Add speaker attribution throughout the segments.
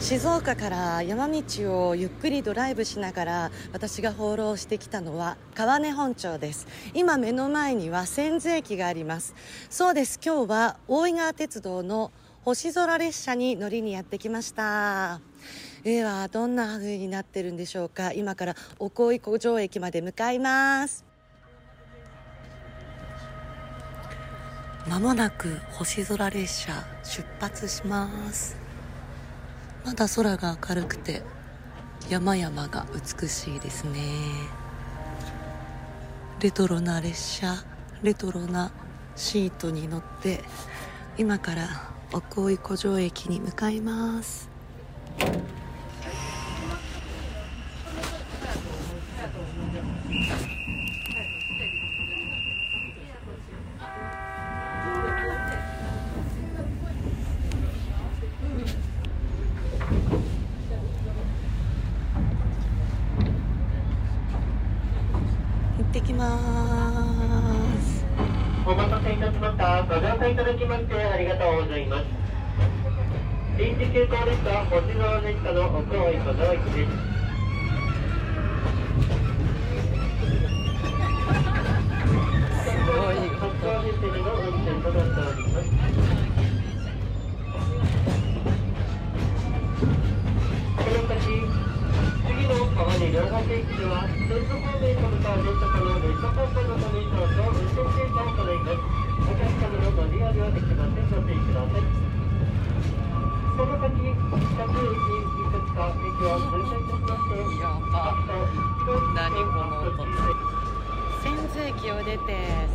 Speaker 1: 静岡から山道をゆっくりドライブしながら私が放浪してきたのは川根本町です。今目の前には千頭駅があります。そうです。今日は大井川鉄道の星空列車に乗りにやってきました。ではどんな風になってるんでしょうか。今から奥井古城駅まで向かいます。まもなく星空列車出発します。まだ空が明るくて山々が美しいですね。レトロな列車レトロなシートに乗って今から奥井古城駅に向かいます。ってきます
Speaker 2: お待たせいたしました。ご乗車いただきましてありがとうございます。臨時急行列車星空列車の奥大井駅です。この先、次の川根両端駅では、電車方面先、北九駅、いくつか駅を通過いたしまして、
Speaker 1: やば何この音千頭駅を出て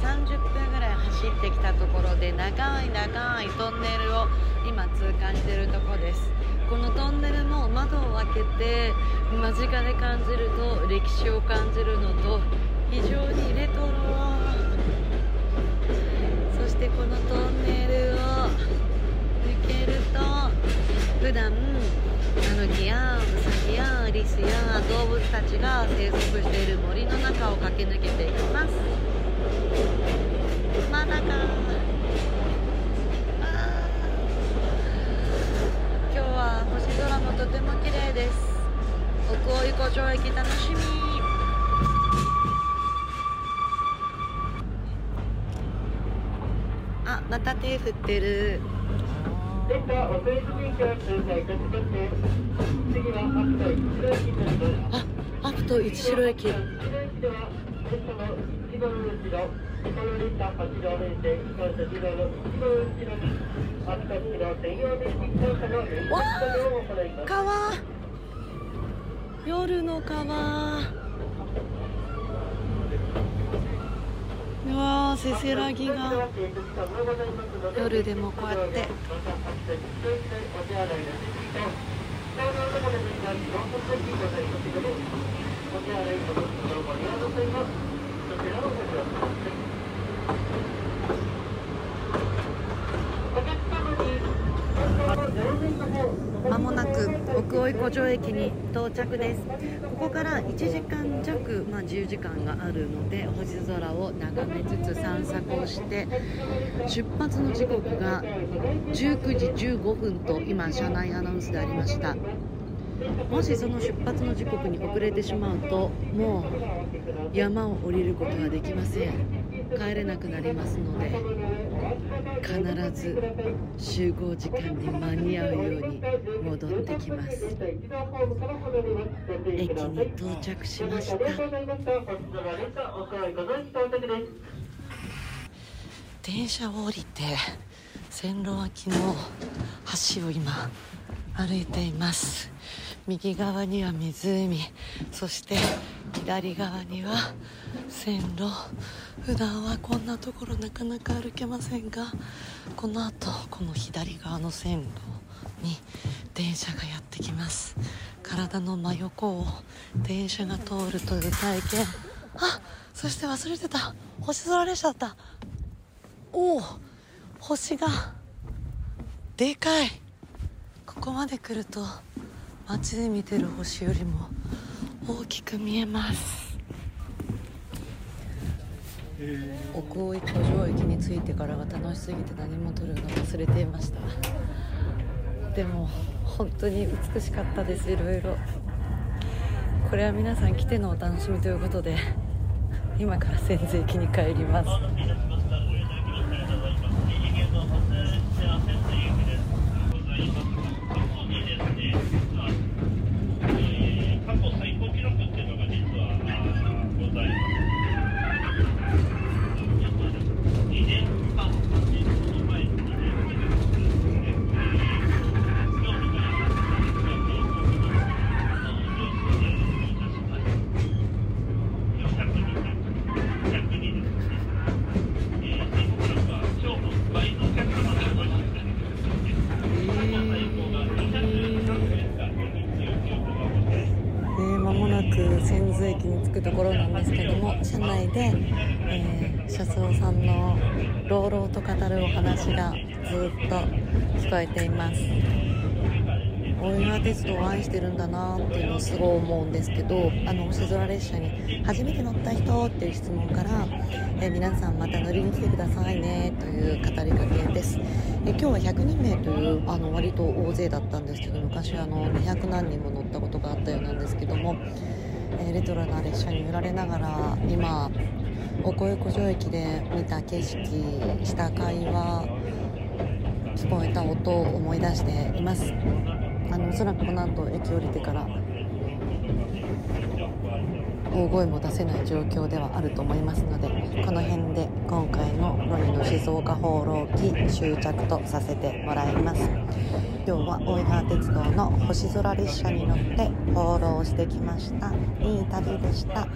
Speaker 1: 30分ぐらい走ってきたところで長い長いトンネルを今通過しているところです。このトンネルも窓を開けて間近で感じると歴史を感じるのと非常にレトロそしてこのトンネルを抜けると普段タヌキやウサギやリスや動物たちが生息している森の中を駆け抜けていきます。まだかあー今日は星空もとても綺麗です。奥大井湖上駅楽しみ。あまた手振ってる。あアプト一白駅。
Speaker 2: 一白駅では、列車の一番後ろ、この列車8両編成、機関車2両の一番後ろに、秋田市の専用電気機関車の連絡作業を行います。
Speaker 1: 川夜の川うわーせせらぎが夜でもこうやってままもなく奥大井湖城駅に到着です。ここから1時間弱、まあ、10時間があるので星空を眺めつつ散策をして出発の時刻が19時15分と今車内アナウンスでありました。もしその出発の時刻に遅れてしまうともう山を降りることはできません。帰れなくなりますので必ず集合時間に間に合うように戻ってきます。駅に到着しました。電車を降りて線路脇の橋を今歩いています。右側には湖そして左側には線路。普段はこんなところなかなか歩けませんがこの後この左側の線路に電車がやってきます。体の真横を電車が通るという体験。あそして忘れてた。星空列車だった。おお星がでかい。ここまで来ると街で見てる星よりも大きく見えます。奥大井湖城駅に着いてからが楽しすぎて何も撮るの忘れていました。でも本当に美しかったです。いろいろ。これは皆さん来てのお楽しみということで今から潜水機に帰ります。なく千頭駅に着くところなんですけども車内で、えー車窓さんの朗々と語るお話がずっと聞こえています。大井川鉄道を愛してるんだなっていうのをすごい思うんですけどあの星空列車に初めて乗った人っていう質問から、え皆さんまた乗りに来てくださいねという語りかけです、え今日は100人名というあの割と大勢だったんですけど昔あの200何人も乗ったことがあったようなんですけども、えレトロな列車に揺られながら今岡横城駅で見た景色した会話聞こえた音を思い出しています。あのおそらくこの後駅降りてから大声も出せない状況ではあると思いますのでこの辺で今回のロニの静岡放浪記終着とさせてもらいます。今日は大井川鉄道の星空列車に乗って放浪してきました。いい旅でした。